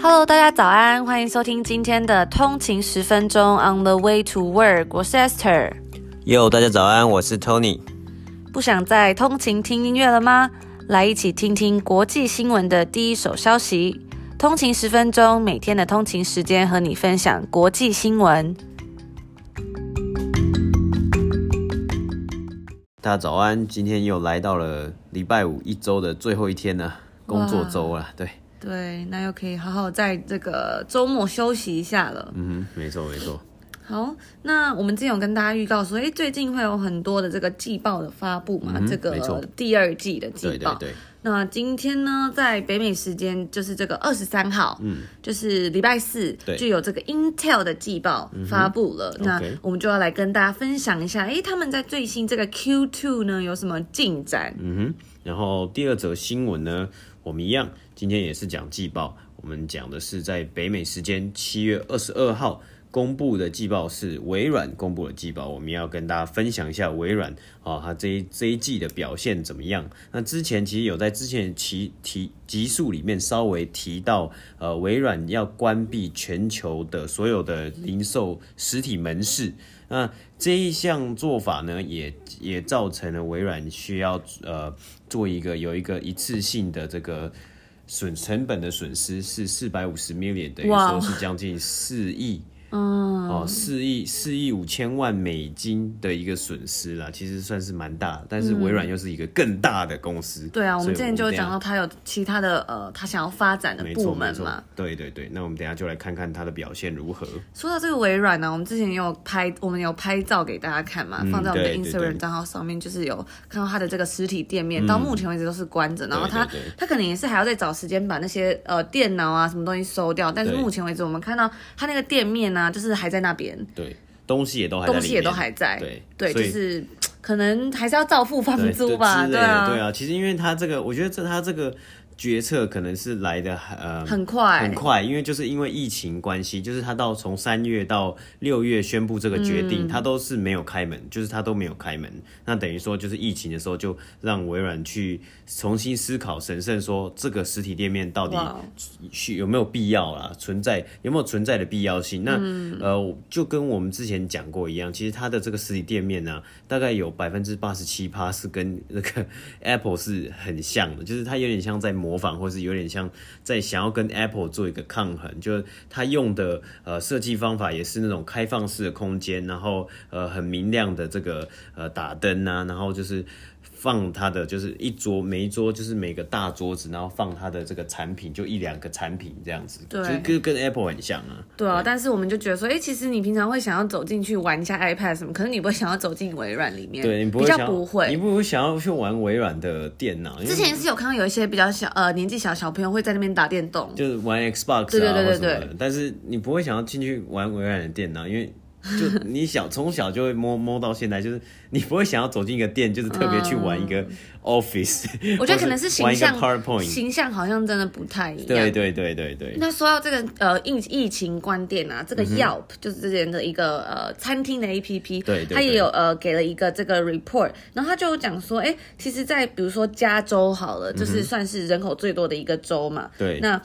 Hello，大家早安，欢迎收听今天的通勤十分钟 On the Way to Work，我是 Esther。Yo，大家早安，我是 Tony。不想再通勤听音乐了吗？来一起听听国际新闻的第一手消息。通勤十分钟，每天的通勤时间和你分享国际新闻。大家早安，今天又来到了礼拜五一周的最后一天了，工作周了，对。对，那又可以好好在这个周末休息一下了。嗯哼，没错没错。好，那我们之前有跟大家预告说，哎，最近会有很多的这个季报的发布嘛，嗯、这个第二季的季报。对对对。那今天呢，在北美时间就是这个二十三号，嗯，就是礼拜四，就有这个 Intel 的季报发布了。嗯、那我们就要来跟大家分享一下，哎，他们在最新这个 Q2 呢有什么进展？嗯哼。然后第二则新闻呢，我们一样。今天也是讲季报，我们讲的是在北美时间七月二十二号公布的季报，是微软公布的季报。我们要跟大家分享一下微软啊，它这一这一季的表现怎么样？那之前其实有在之前其提集数里面稍微提到，呃，微软要关闭全球的所有的零售实体门市。那这一项做法呢，也也造成了微软需要呃做一个有一个一次性的这个。损成本的损失是四百五十 million，等于说是将近四亿。嗯，哦，四亿四亿五千万美金的一个损失啦，其实算是蛮大的，但是微软又是一个更大的公司。对啊，我们之前就有讲到它有其他的呃，它想要发展的部门嘛。对对对，那我们等一下就来看看它的表现如何。说到这个微软呢，我们之前也有拍，我们有拍照给大家看嘛，放在我们的 Instagram 账号上面，就是有看到它的这个实体店面，到目前为止都是关着，然后它它可能也是还要再找时间把那些呃电脑啊什么东西收掉，但是目前为止我们看到它那个店面呢。就是还在那边，对，东西也都还在，东西也都还在，对，对，就是 可能还是要照付房租吧，对啊，对啊，其实因为他这个，我觉得这他这个。决策可能是来的呃很快很快，因为就是因为疫情关系，就是他到从三月到六月宣布这个决定，他、嗯、都是没有开门，就是他都没有开门。那等于说就是疫情的时候，就让微软去重新思考、神圣说这个实体店面到底需有没有必要啦，存在有没有存在的必要性？那、嗯、呃就跟我们之前讲过一样，其实它的这个实体店面呢、啊，大概有百分之八十七趴是跟那个 Apple 是很像的，就是它有点像在模。模仿，或是有点像在想要跟 Apple 做一个抗衡，就是他用的呃设计方法也是那种开放式的空间，然后呃很明亮的这个呃打灯啊，然后就是。放他的就是一桌，每一桌就是每个大桌子，然后放他的这个产品，就一两个产品这样子，对，就跟跟 Apple 很像啊。对啊，对，但是我们就觉得说，哎、欸，其实你平常会想要走进去玩一下 iPad 什么，可是你不会想要走进微软里面，对，你不会，比较不会，你不会想要去玩微软的电脑。之前是有看到有一些比较小呃年纪小小朋友会在那边打电动，就是玩 Xbox 啊，对对对对对，但是你不会想要进去玩微软的电脑，因为。就你小从小就会摸摸到现在，就是你不会想要走进一个店，就是特别去玩一个 Office。我觉得可能是形象，PowerPoint 形象好像真的不太一样。对对对对对。那说到这个呃疫疫情关店啊，这个 Yelp、嗯、就是之前的一个呃餐厅的 APP，对，它也有呃给了一个这个 report，然后他就讲说，哎、欸，其实，在比如说加州好了，就是算是人口最多的一个州嘛，对，那。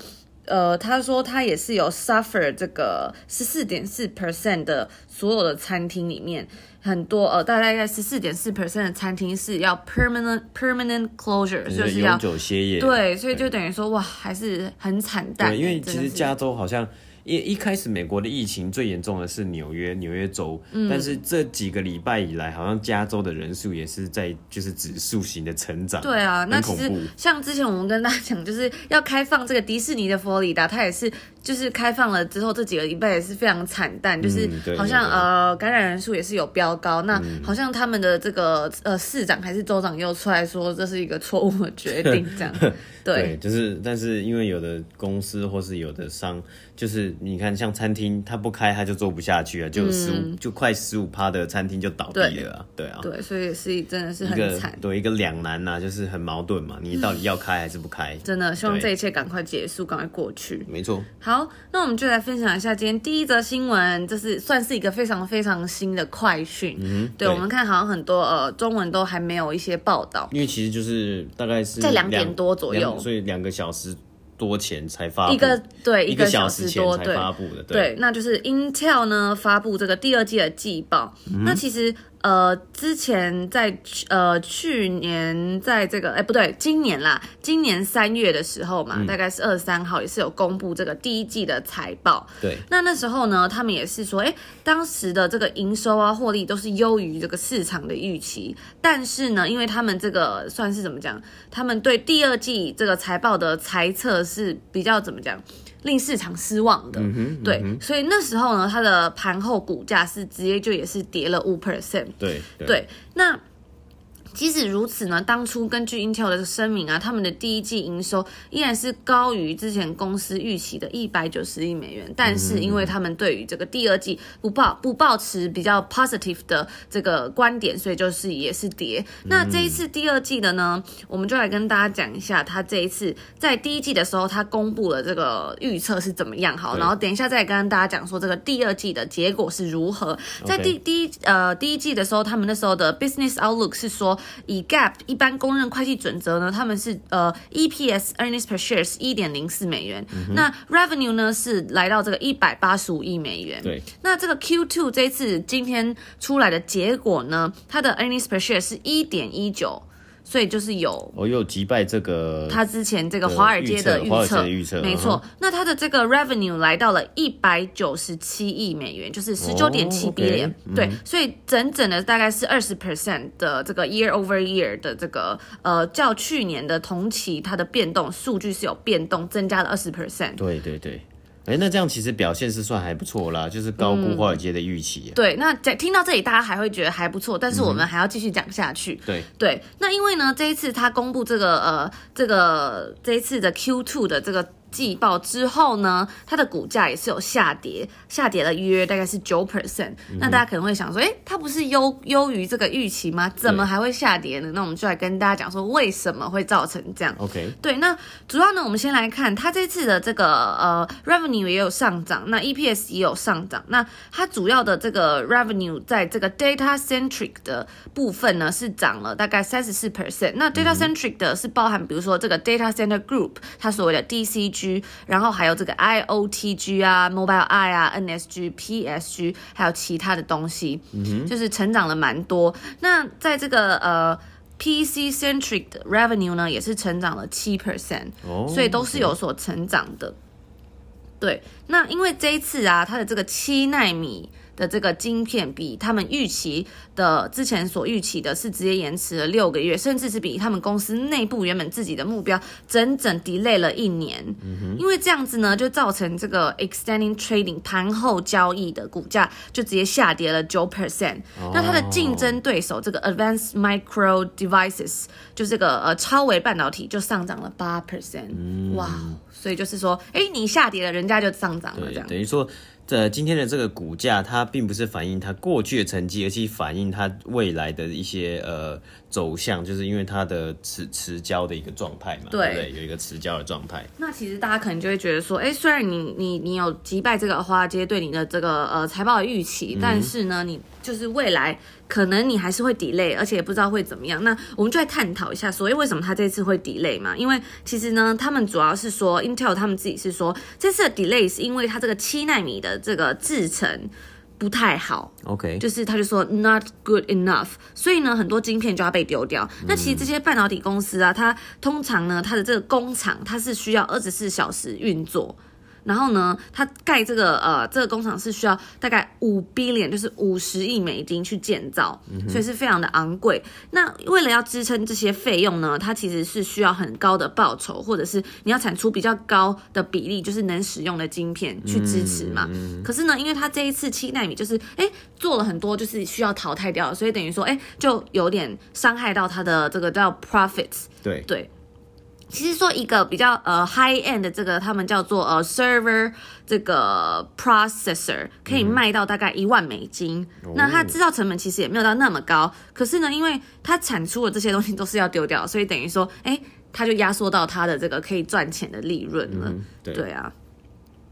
呃，他说他也是有 suffer 这个十四点四 percent 的所有的餐厅里面，很多呃，大概在十四点四 percent 的餐厅是要 permanent permanent closure，就是要永久歇业。对，所以就等于说哇，还是很惨淡。对，因为其实加州好像。一一开始，美国的疫情最严重的是纽约，纽约州。嗯，但是这几个礼拜以来，好像加州的人数也是在就是指数型的成长。对啊，那其实像之前我们跟大家讲，就是要开放这个迪士尼的佛罗里达，它也是就是开放了之后，这几个礼拜也是非常惨淡，就是好像呃感染人数也是有飙高。那好像他们的这个呃市长还是州长又出来说这是一个错误的决定，这样。对，对，就是但是因为有的公司或是有的商，就是。你看，像餐厅，他不开，他就做不下去啊，就十五、嗯，就快十五趴的餐厅就倒闭了啊，对，对啊，对，所以是真的是很惨，对，一个两难呐，就是很矛盾嘛，你到底要开还是不开？真的，希望这一切赶快结束，赶快过去。没错。好，那我们就来分享一下今天第一则新闻，这是算是一个非常非常新的快讯。嗯，对，对我们看好像很多呃中文都还没有一些报道，因为其实就是大概是在两点多左右，所以两个小时。多前才发布，一个对一个小时多才发布的，对，对，那就是 Intel 呢发布这个第二季的季报，嗯、那其实。呃，之前在呃去年在这个哎不对，今年啦，今年三月的时候嘛，嗯、大概是二十三号也是有公布这个第一季的财报。对，那那时候呢，他们也是说，哎，当时的这个营收啊、获利都是优于这个市场的预期，但是呢，因为他们这个算是怎么讲，他们对第二季这个财报的猜测是比较怎么讲？令市场失望的，嗯嗯、对，所以那时候呢，它的盘后股价是直接就也是跌了五 percent，对对，对，那。即使如此呢，当初根据 Intel 的声明啊，他们的第一季营收依然是高于之前公司预期的一百九十亿美元。但是因为他们对于这个第二季不抱不抱持比较 positive 的这个观点，所以就是也是跌。那这一次第二季的呢，我们就来跟大家讲一下，他这一次在第一季的时候，他公布了这个预测是怎么样。好，然后等一下再跟大家讲说这个第二季的结果是如何。在第第一呃第一季的时候，他们那时候的 business outlook 是说。以 GAAP 一般公认会计准则呢，他们是呃 EPS earnings per share 是一点零四美元，嗯、那 revenue 呢是来到这个一百八十五亿美元。对，那这个 Q2 这次今天出来的结果呢，它的 earnings per share 是一点一九。所以就是有，我又击败这个他之前这个华尔街的预测，预测没错。那他的这个 revenue 来到了一百九十七亿美元，就是十九点七 billion，对，所以整整的大概是二十 percent 的这个 year over year 的这个呃，较去年的同期它的变动数据是有变动，增加了二十 percent。对对对。哎，那这样其实表现是算还不错啦，就是高估华尔街的预期。对，那在听到这里，大家还会觉得还不错，但是我们还要继续讲下去。对、嗯、对，那因为呢，这一次他公布这个呃，这个这一次的 Q2 的这个。季报之后呢，它的股价也是有下跌，下跌了约大概是九 percent。那大家可能会想说，哎，它不是优优于这个预期吗？怎么还会下跌呢？那我们就来跟大家讲说，为什么会造成这样？OK，对，那主要呢，我们先来看它这次的这个呃 revenue 也有上涨，那 EPS 也有上涨。那它主要的这个 revenue 在这个 data centric 的部分呢，是涨了大概三十四 percent。那 data centric 的是包含比如说这个 data center group，它所谓的 DCG。然后还有这个 IOTG 啊，Mobile I 啊，NSG、PSG，还有其他的东西，嗯，就是成长了蛮多。那在这个呃 PC centric 的 revenue 呢，也是成长了七 percent，所以都是有所成长的。对，那因为这一次啊，它的这个七纳米。的这个晶片比他们预期的之前所预期的是直接延迟了六个月，甚至是比他们公司内部原本自己的目标整整 delay 了一年。嗯哼，因为这样子呢，就造成这个 extending trading 盘后交易的股价就直接下跌了九 percent。那它的竞争对手这个 Advanced Micro Devices 就这个呃超微半导体就上涨了八 percent。哇，所以就是说，哎，你下跌了，人家就上涨了，这样等于说。这今天的这个股价，它并不是反映它过去的成绩，而是反映它未来的一些呃走向，就是因为它的持持交的一个状态嘛，对，对不对？有一个持交的状态。那其实大家可能就会觉得说，哎，虽然你你你有击败这个华尔街对你的这个呃财报的预期，嗯、但是呢，你就是未来。可能你还是会 delay，而且也不知道会怎么样。那我们就来探讨一下，所以为什么他这次会 delay 嘛？因为其实呢，他们主要是说 Intel 他们自己是说，这次的 delay 是因为它这个七纳米的这个制程不太好。OK，就是他就说 not good enough，所以呢，很多晶片就要被丢掉。那其实这些半导体公司啊，它通常呢，它的这个工厂它是需要二十四小时运作。然后呢，它盖这个呃这个工厂是需要大概五 billion，就是五十亿美金去建造，所以是非常的昂贵。那为了要支撑这些费用呢，它其实是需要很高的报酬，或者是你要产出比较高的比例，就是能使用的晶片去支持嘛。可是呢，因为它这一次七纳米就是哎做了很多，就是需要淘汰掉，所以等于说哎就有点伤害到它的这个叫 profits。对对。其实说一个比较呃 high end 的这个，他们叫做呃 server 这个 processor，可以卖到大概一万美金。嗯、那它制造成本其实也没有到那么高，可是呢，因为它产出的这些东西都是要丢掉，所以等于说，哎，它就压缩到它的这个可以赚钱的利润了。嗯、对，对啊。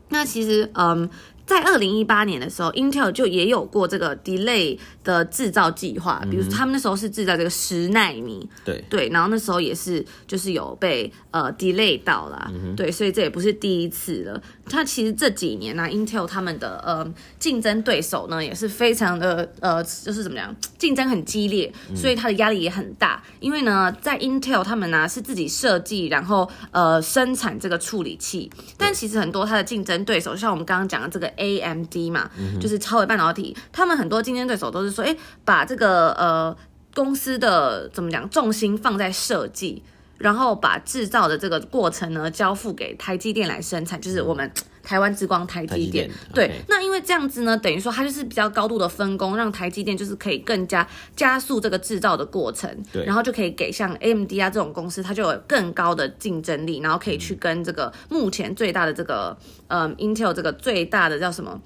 那其实嗯。在二零一八年的时候，Intel 就也有过这个 delay 的制造计划，比如说他们那时候是制造这个十纳米，对。对，然后那时候也是就是有被呃 delay 到啦，嗯、对，所以这也不是第一次了。它其实这几年呢、啊、，Intel 他们的呃竞争对手呢也是非常的呃，就是怎么样，竞争很激烈，所以它的压力也很大。嗯、因为呢，在 Intel 他们呢、啊、是自己设计，然后呃生产这个处理器，但其实很多它的竞争对手，像我们刚刚讲的这个 AMD 嘛，嗯、就是超微半导体，他们很多竞争对手都是说，哎，把这个呃公司的怎么讲重心放在设计。然后把制造的这个过程呢，交付给台积电来生产，就是我们台湾之光台积电。对，okay. 那因为这样子呢，等于说它就是比较高度的分工，让台积电就是可以更加加速这个制造的过程。对，然后就可以给像 AMD 啊这种公司，它就有更高的竞争力，然后可以去跟这个目前最大的这个嗯 Intel 这个最大的叫什么？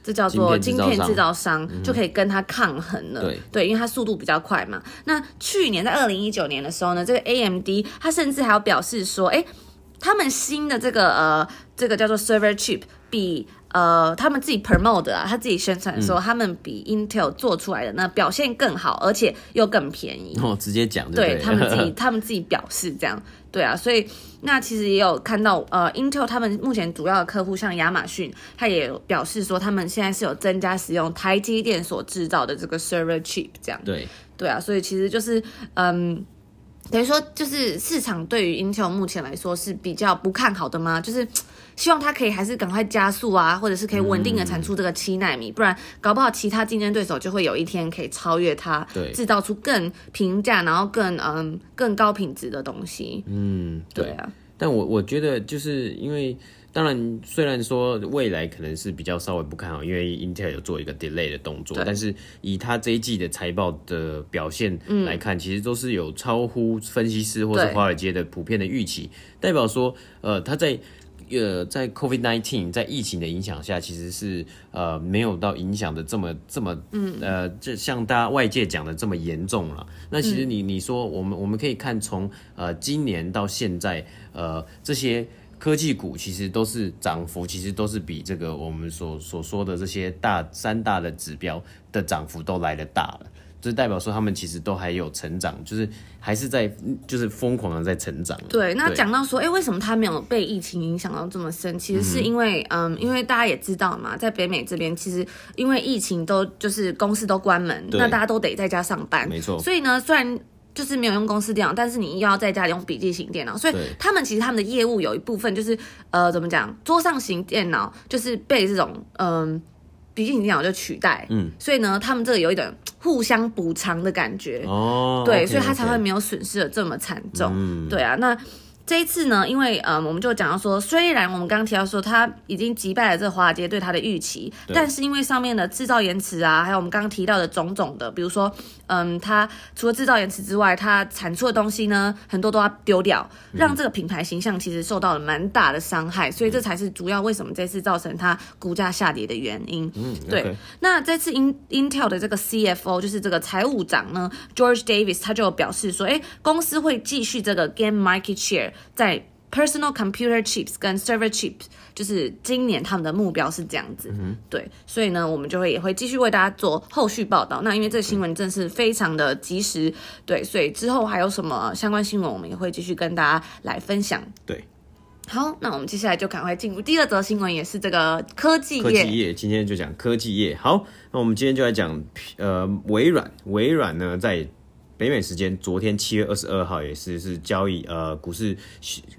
这叫做晶片制造商，就可以跟它抗衡了。对，对，因为它速度比较快嘛。那去年在二零一九年的时候呢，这个 AMD 它甚至还有表示说，哎，他们新的这个呃，这个叫做 server chip 比呃他们自己 promote 啊，他自己宣传说、嗯、他们比 Intel 做出来的那表现更好，而且又更便宜。哦，直接讲对，对他们自己，他们自己表示这样。对啊，所以那其实也有看到，呃，Intel 他们目前主要的客户像亚马逊，他也表示说，他们现在是有增加使用台积电所制造的这个 server chip 这样。对，对啊，所以其实就是，嗯，等于说就是市场对于 Intel 目前来说是比较不看好的吗？就是。希望它可以还是赶快加速啊，或者是可以稳定的产出这个七纳米，嗯，不然搞不好其他竞争对手就会有一天可以超越它，对，制造出更平价，然后更嗯更高品质的东西。嗯，对，对啊。但我我觉得就是因为，当然虽然说未来可能是比较稍微不看好，因为 Intel 有做一个 delay 的动作，但是以它这一季的财报的表现来看，嗯，其实都是有超乎分析师或是华尔街的普遍的预期，代表说呃它在。呃，在 COVID-19 在疫情的影响下，其实是呃没有到影响的这么这么，嗯呃，就像大家外界讲的这么严重了。那其实你你说我们我们可以看从呃今年到现在，呃这些科技股其实都是涨幅，其实都是比这个我们所所说的这些大三大的指标的涨幅都来得大了。就代表说他们其实都还有成长，就是还是在就是疯狂的在成长。对，那讲到说，哎、欸，为什么他没有被疫情影响到这么深？其实是因为，嗯，嗯，因为大家也知道嘛，在北美这边，其实因为疫情都就是公司都关门，那大家都得在家上班，没错。所以呢，虽然就是没有用公司电脑，但是你又要在家里用笔记型电脑，所以他们其实他们的业务有一部分就是，呃，怎么讲，桌上型电脑就是被这种，嗯。笔记型电脑就取代，嗯，所以呢，他们这个有一点互相补偿的感觉，哦，对，okay, 所以他才会没有损失的这么惨重，嗯，对啊，那。这一次呢，因为呃，我们就讲到说，虽然我们刚刚提到说他已经击败了这个华尔街对他的预期，但是因为上面的制造延迟啊，还有我们刚刚提到的种种的，比如说，嗯，他除了制造延迟之外，他产出的东西呢，很多都要丢掉，让这个品牌形象其实受到了蛮大的伤害，所以这才是主要为什么这次造成它股价下跌的原因。嗯，对。Okay. 那这次 In Intel 的这个 CFO 就是这个财务长呢，George Davis，他就表示说，哎，公司会继续这个 gain market share。在 personal computer chips 跟 server chips，就是今年他们的目标是这样子，嗯、对，所以呢，我们就会也会继续为大家做后续报道。那因为这个新闻真是非常的及时，对，所以之后还有什么相关新闻，我们也会继续跟大家来分享。对，好，那我们接下来就赶快进入第二则新闻，也是这个科技业。科技业今天就讲科技业。好，那我们今天就来讲呃微软，微软呢在。北美时间昨天七月二十二号也是是交易呃股市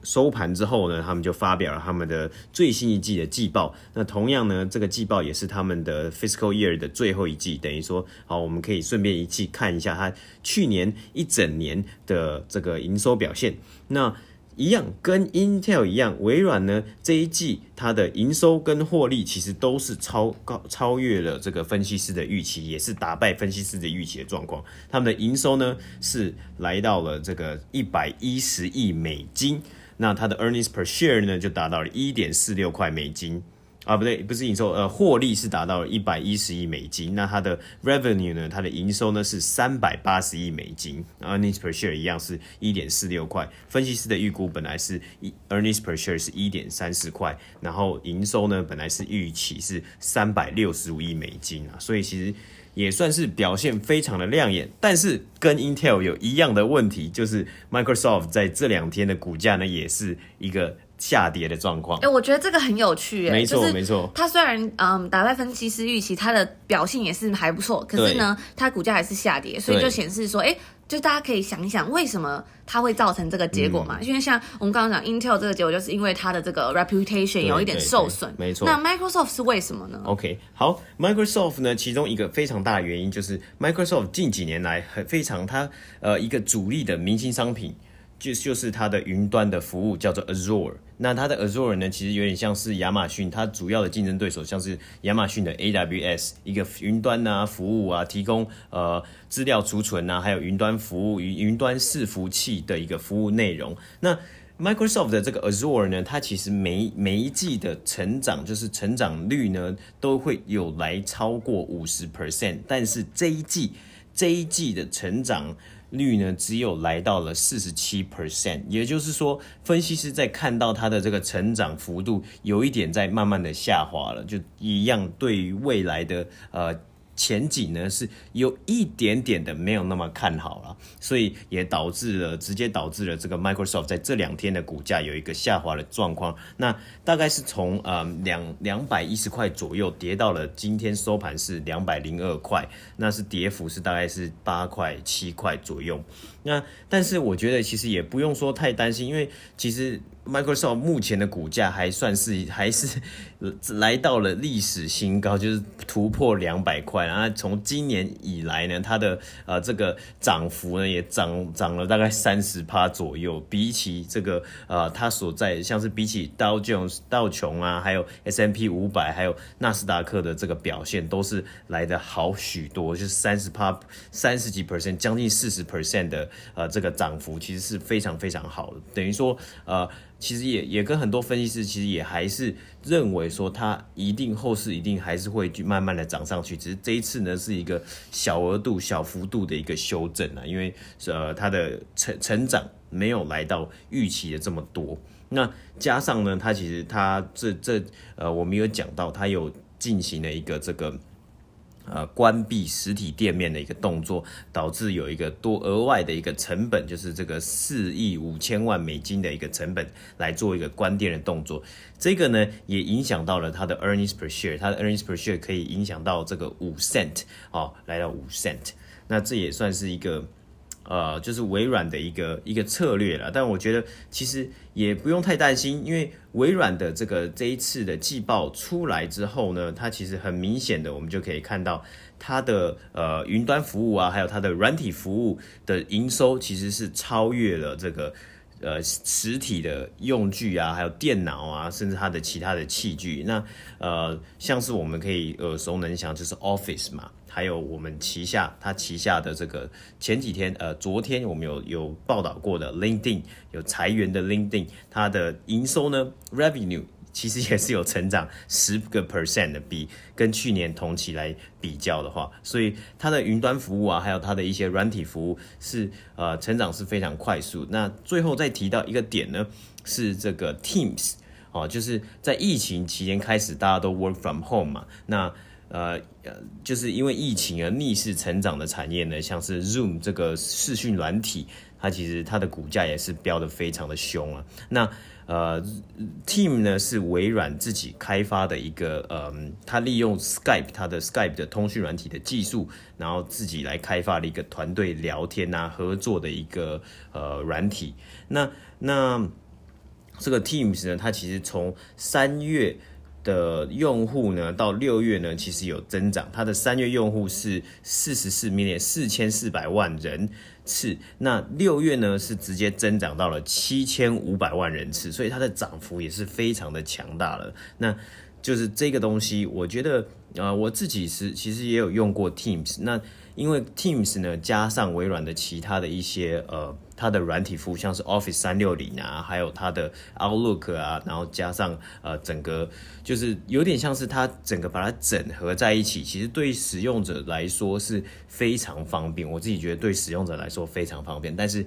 收盘之后呢，他们就发表了他们的最新一季的季报。那同样呢，这个季报也是他们的 fiscal year 的最后一季，等于说好，我们可以顺便一起看一下它去年一整年的这个营收表现。那一样跟 Intel 一样，微软呢这一季它的营收跟获利其实都是超高超越了这个分析师的预期，也是打败分析师的预期的状况。他们的营收呢是来到了这个一百一十亿美金，那它的 earnings per share 呢就达到了一点四六块美金。啊，不对，不是营收，呃，获利是达到了一百一十亿美金。那它的 revenue 呢，它的营收呢是三百八十亿美金，earnings per share 一样是一点四六块。分析师的预估本来是一 earnings per share 是一点三四块，然后营收呢本来是预期是三百六十五亿美金啊，所以其实也算是表现非常的亮眼。但是跟 Intel 有一样的问题，就是 Microsoft 在这两天的股价呢也是一个。下跌的状况，哎、欸，我觉得这个很有趣，哎，没错没错。它虽然嗯打败分析师预期，它的表现也是还不错，可是呢，它股价还是下跌，所以就显示说，哎、欸，就大家可以想一想，为什么它会造成这个结果嘛？嗯、因为像我们刚刚讲 Intel 这个结果，就是因为它的这个 reputation 有一点受损，没错。那 Microsoft 是为什么呢？OK，好，Microsoft 呢，其中一个非常大的原因就是 Microsoft 近几年来很非常它呃一个主力的明星商品。就就是它的云端的服务叫做 Azure，那它的 Azure 呢，其实有点像是亚马逊，它主要的竞争对手像是亚马逊的 AWS，一个云端啊服务啊，提供呃资料储存啊，还有云端服务与云端伺服器的一个服务内容。那 Microsoft 的这个 Azure 呢，它其实每每一季的成长就是成长率呢，都会有来超过五十 percent，但是这一季这一季的成长。率呢，只有来到了四十七 percent，也就是说，分析师在看到它的这个成长幅度有一点在慢慢的下滑了，就一样对于未来的呃。前景呢是有一点点的没有那么看好了，所以也导致了直接导致了这个 Microsoft 在这两天的股价有一个下滑的状况。那大概是从呃两两百一十块左右跌到了今天收盘是两百零二块，那是跌幅是大概是八块七块左右。那但是我觉得其实也不用说太担心，因为其实。Microsoft 目前的股价还算是还是来到了历史新高，就是突破两百块。然后从今年以来呢，它的呃这个涨幅呢也涨涨了大概三十趴左右。比起这个呃它所在像是比起道琼道琼啊，还有 S&P 五百，还有纳斯达克的这个表现，都是来得好许多，就是三十趴三十几 percent，将近四十 percent 的呃这个涨幅，其实是非常非常好的。等于说呃。其实也也跟很多分析师其实也还是认为说它一定后市一定还是会去慢慢的涨上去，只是这一次呢是一个小额度、小幅度的一个修正啊，因为呃它的成成长没有来到预期的这么多，那加上呢它其实它这这呃我们有讲到它有进行了一个这个。呃，关闭实体店面的一个动作，导致有一个多额外的一个成本，就是这个四亿五千万美金的一个成本来做一个关店的动作。这个呢，也影响到了它的 earnings per share，它的 earnings per share 可以影响到这个五 cent 哦，来到五 cent。那这也算是一个。呃，就是微软的一个一个策略了，但我觉得其实也不用太担心，因为微软的这个这一次的季报出来之后呢，它其实很明显的，我们就可以看到它的呃云端服务啊，还有它的软体服务的营收其实是超越了这个呃实体的用具啊，还有电脑啊，甚至它的其他的器具。那呃，像是我们可以耳熟能详，就是 Office 嘛。还有我们旗下，它旗下的这个前几天，呃，昨天我们有有报道过的 LinkedIn 有裁员的 LinkedIn，它的营收呢，Revenue 其实也是有成长十个 percent 的，比跟去年同期来比较的话，所以它的云端服务啊，还有它的一些软体服务是呃成长是非常快速。那最后再提到一个点呢，是这个 Teams 哦，就是在疫情期间开始大家都 Work from Home 嘛，那。呃呃，就是因为疫情而逆势成长的产业呢，像是 Zoom 这个视讯软体，它其实它的股价也是飙得非常的凶啊。那呃，Team 呢是微软自己开发的一个，呃，它利用 Skype 它的 Skype 的通讯软体的技术，然后自己来开发了一个团队聊天啊合作的一个呃软体。那那这个 Teams 呢，它其实从三月。的用户呢，到六月呢，其实有增长。它的三月用户是四十四 m 四千四百万人次。那六月呢，是直接增长到了七千五百万人次，所以它的涨幅也是非常的强大了。那就是这个东西，我觉得，呃，我自己是其实也有用过 Teams。那因为 Teams 呢加上微软的其他的一些呃。它的软体服务像是 Office 三六零啊，还有它的 Outlook 啊，然后加上呃整个就是有点像是它整个把它整合在一起，其实对使用者来说是非常方便。我自己觉得对使用者来说非常方便，但是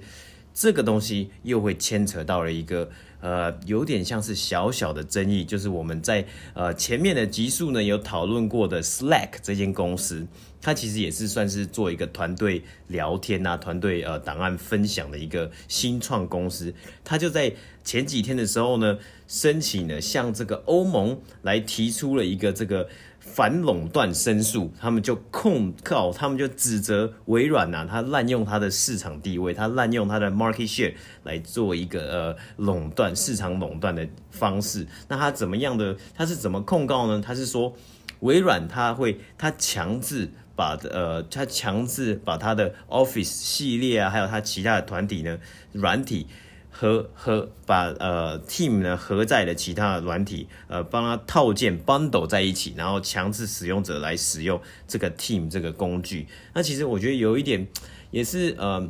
这个东西又会牵扯到了一个呃有点像是小小的争议，就是我们在呃前面的集数呢有讨论过的 Slack 这间公司。它其实也是算是做一个团队聊天啊，团队呃档案分享的一个新创公司。它就在前几天的时候呢，申请了向这个欧盟来提出了一个这个反垄断申诉。他们就控告，他们就指责微软呐、啊，它滥用它的市场地位，它滥用它的 market share 来做一个呃垄断市场垄断的方式。那它怎么样的？它是怎么控告呢？它是说微软它会它强制。把呃，他强制把他的 Office 系列啊，还有他其他的团体呢，软体和和把呃 Team 呢合在了其他的软体，呃，帮他套件 bundle 在一起，然后强制使用者来使用这个 Team 这个工具。那其实我觉得有一点也是呃。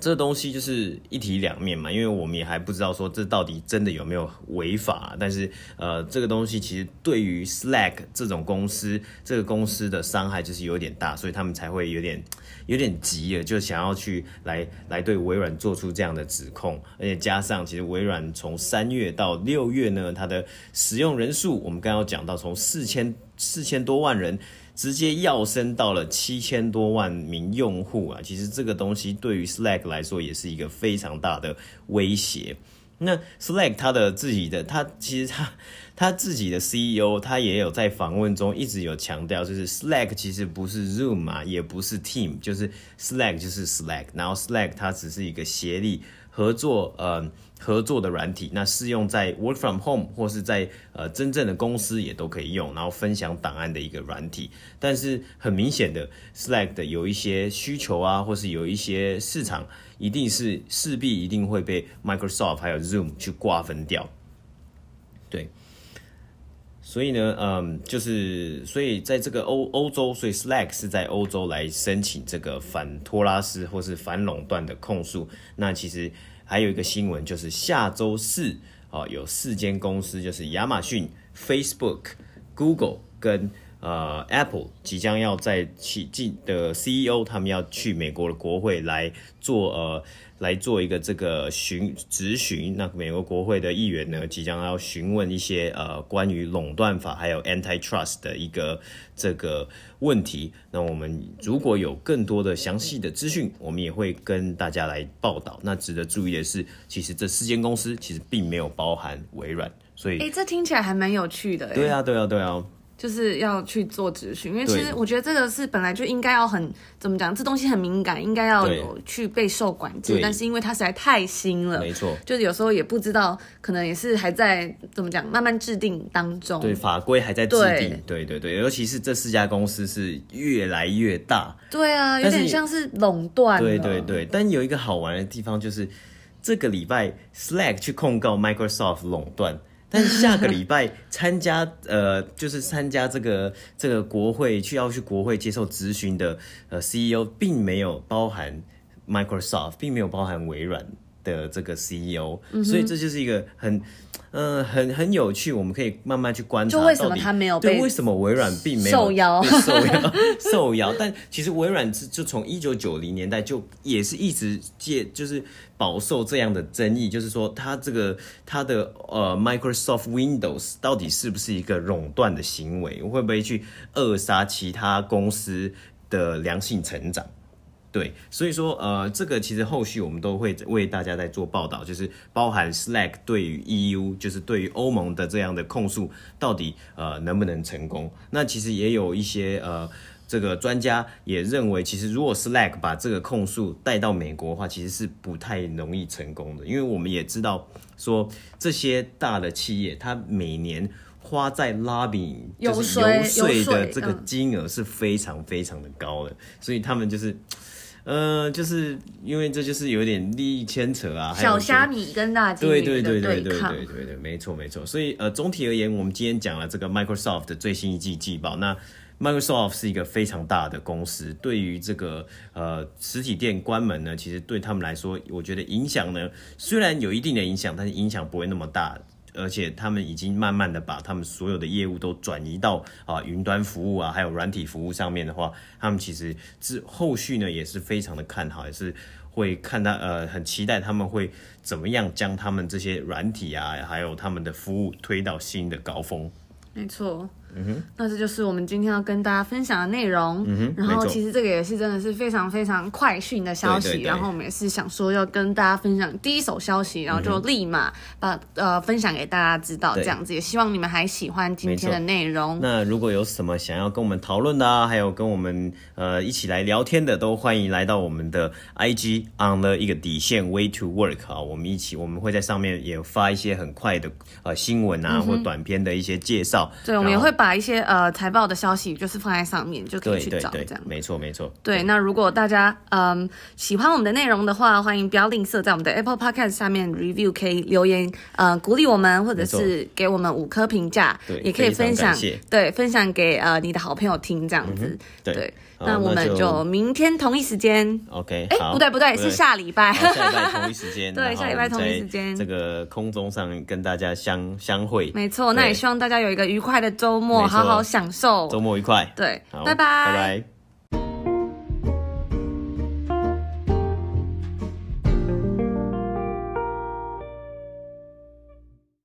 这东西就是一体两面嘛，因为我们也还不知道说这到底真的有没有违法，但是呃，这个东西其实对于 Slack 这种公司，这个公司的伤害就是有点大，所以他们才会有点 有点急了，就想要去来来对微软做出这样的指控，而且加上其实微软从三月到六月呢，它的使用人数，我们刚刚讲到从四千四千多万人。直接跃升到了七千多万名用户啊！其实这个东西对于 Slack 来说也是一个非常大的威胁。那 Slack 他的自己的，他其实他他自己的 CEO 他也有在访问中一直有强调，就是 Slack 其实不是 Zoom 啊，也不是 Team，就是 Slack 就是 Slack，然后 Slack 它只是一个协力合作，呃。合作的软体，那适用在 work from home 或是在呃真正的公司也都可以用，然后分享档案的一个软体。但是很明显的，Slack 的有一些需求啊，或是有一些市场，一定是势必一定会被 Microsoft 还有 Zoom 去瓜分掉。对，所以呢，嗯，就是所以在这个欧欧洲，所以 Slack 是在欧洲来申请这个反托拉斯或是反垄断的控诉。那其实。还有一个新闻就是下周四啊，有四间公司，就是亚马逊、Facebook、Google 跟呃 Apple，即将要在起进的 CEO，他们要去美国的国会来做呃。来做一个这个询质询，那美国国会的议员呢，即将要询问一些呃关于垄断法还有 antitrust 的一个这个问题。那我们如果有更多的详细的资讯，我们也会跟大家来报道。那值得注意的是，其实这四间公司其实并没有包含微软，所以，哎，这听起来还蛮有趣的。对啊，对啊，对啊。就是要去做咨询，因为其实我觉得这个是本来就应该要很怎么讲，这东西很敏感，应该要有去备受管制。但是因为它实在太新了，没错，就是有时候也不知道，可能也是还在怎么讲，慢慢制定当中。对，法规还在制定。对对对，尤其是这四家公司是越来越大。对啊，有点像是垄断。对对对，但有一个好玩的地方就是，这个礼拜 Slack 去控告 Microsoft 垄断。但是下个礼拜参加 呃，就是参加这个这个国会去要去国会接受咨询的呃 CEO，并没有包含 Microsoft，并没有包含微软的这个 CEO，嗯，所以这就是一个很。嗯，很很有趣，我们可以慢慢去观察。就为什么他没有被对？为什么微软并没有受邀？受邀，受邀。但其实微软就从一九九零年代就也是一直借，就是饱受这样的争议，就是说它这个它的呃 Microsoft Windows 到底是不是一个垄断的行为？会不会去扼杀其他公司的良性成长？对，所以说，呃，这个其实后续我们都会为大家在做报道，就是包含 Slack 对于 EU，就是对于欧盟的这样的控诉，到底呃能不能成功？那其实也有一些呃，这个专家也认为，其实如果 Slack 把这个控诉带到美国的话，其实是不太容易成功的，因为我们也知道说这些大的企业，它每年花在 lobbying 就是游说的这个金额是非常非常的高的，所以他们就是。呃，就是因为这就是有点利益牵扯啊，小虾米跟大鲸鱼对对对对对对对对，没错没错。所以呃，总体而言，我们今天讲了这个 Microsoft 的最新一季季报，那 Microsoft 是一个非常大的公司，对于这个呃实体店关门呢，其实对他们来说，我觉得影响呢虽然有一定的影响，但是影响不会那么大。而且他们已经慢慢的把他们所有的业务都转移到啊云端服务啊，还有软体服务上面的话，他们其实之后续呢也是非常的看好，也是会看他呃很期待他们会怎么样将他们这些软体啊，还有他们的服务推到新的高峰。没错。嗯哼，那这就是我们今天要跟大家分享的内容。嗯哼，然后其实这个也是真的是非常非常快讯的消息。对对对，然后我们也是想说要跟大家分享第一手消息，然后就立马把呃分享给大家知道，这样子也希望你们还喜欢今天的内容。那如果有什么想要跟我们讨论的啊，还有跟我们呃一起来聊天的，都欢迎来到我们的 IG on the 一个底线 way to work 啊，我们一起我们会在上面也发一些很快的呃新闻啊、嗯、或短片的一些介绍。对，我们也会把。把一些呃财报的消息就是放在上面，就可以去找这样。没错没错。对，那如果大家嗯、呃、喜欢我们的内容的话，欢迎不要吝啬在我们的 Apple Podcast 下面 review，可以留言呃鼓励我们，或者是给我们五颗评价，对，也可以分享对分享给呃你的好朋友听这样子。嗯、对。对那我们就明天同一时间，OK？哎，不对不对，是下礼拜，下礼拜同一时间，对，下礼拜同一时间，这个空中上跟大家相相会。没错，那也希望大家有一个愉快的周末，好好享受，周末愉快。对，拜拜，拜拜。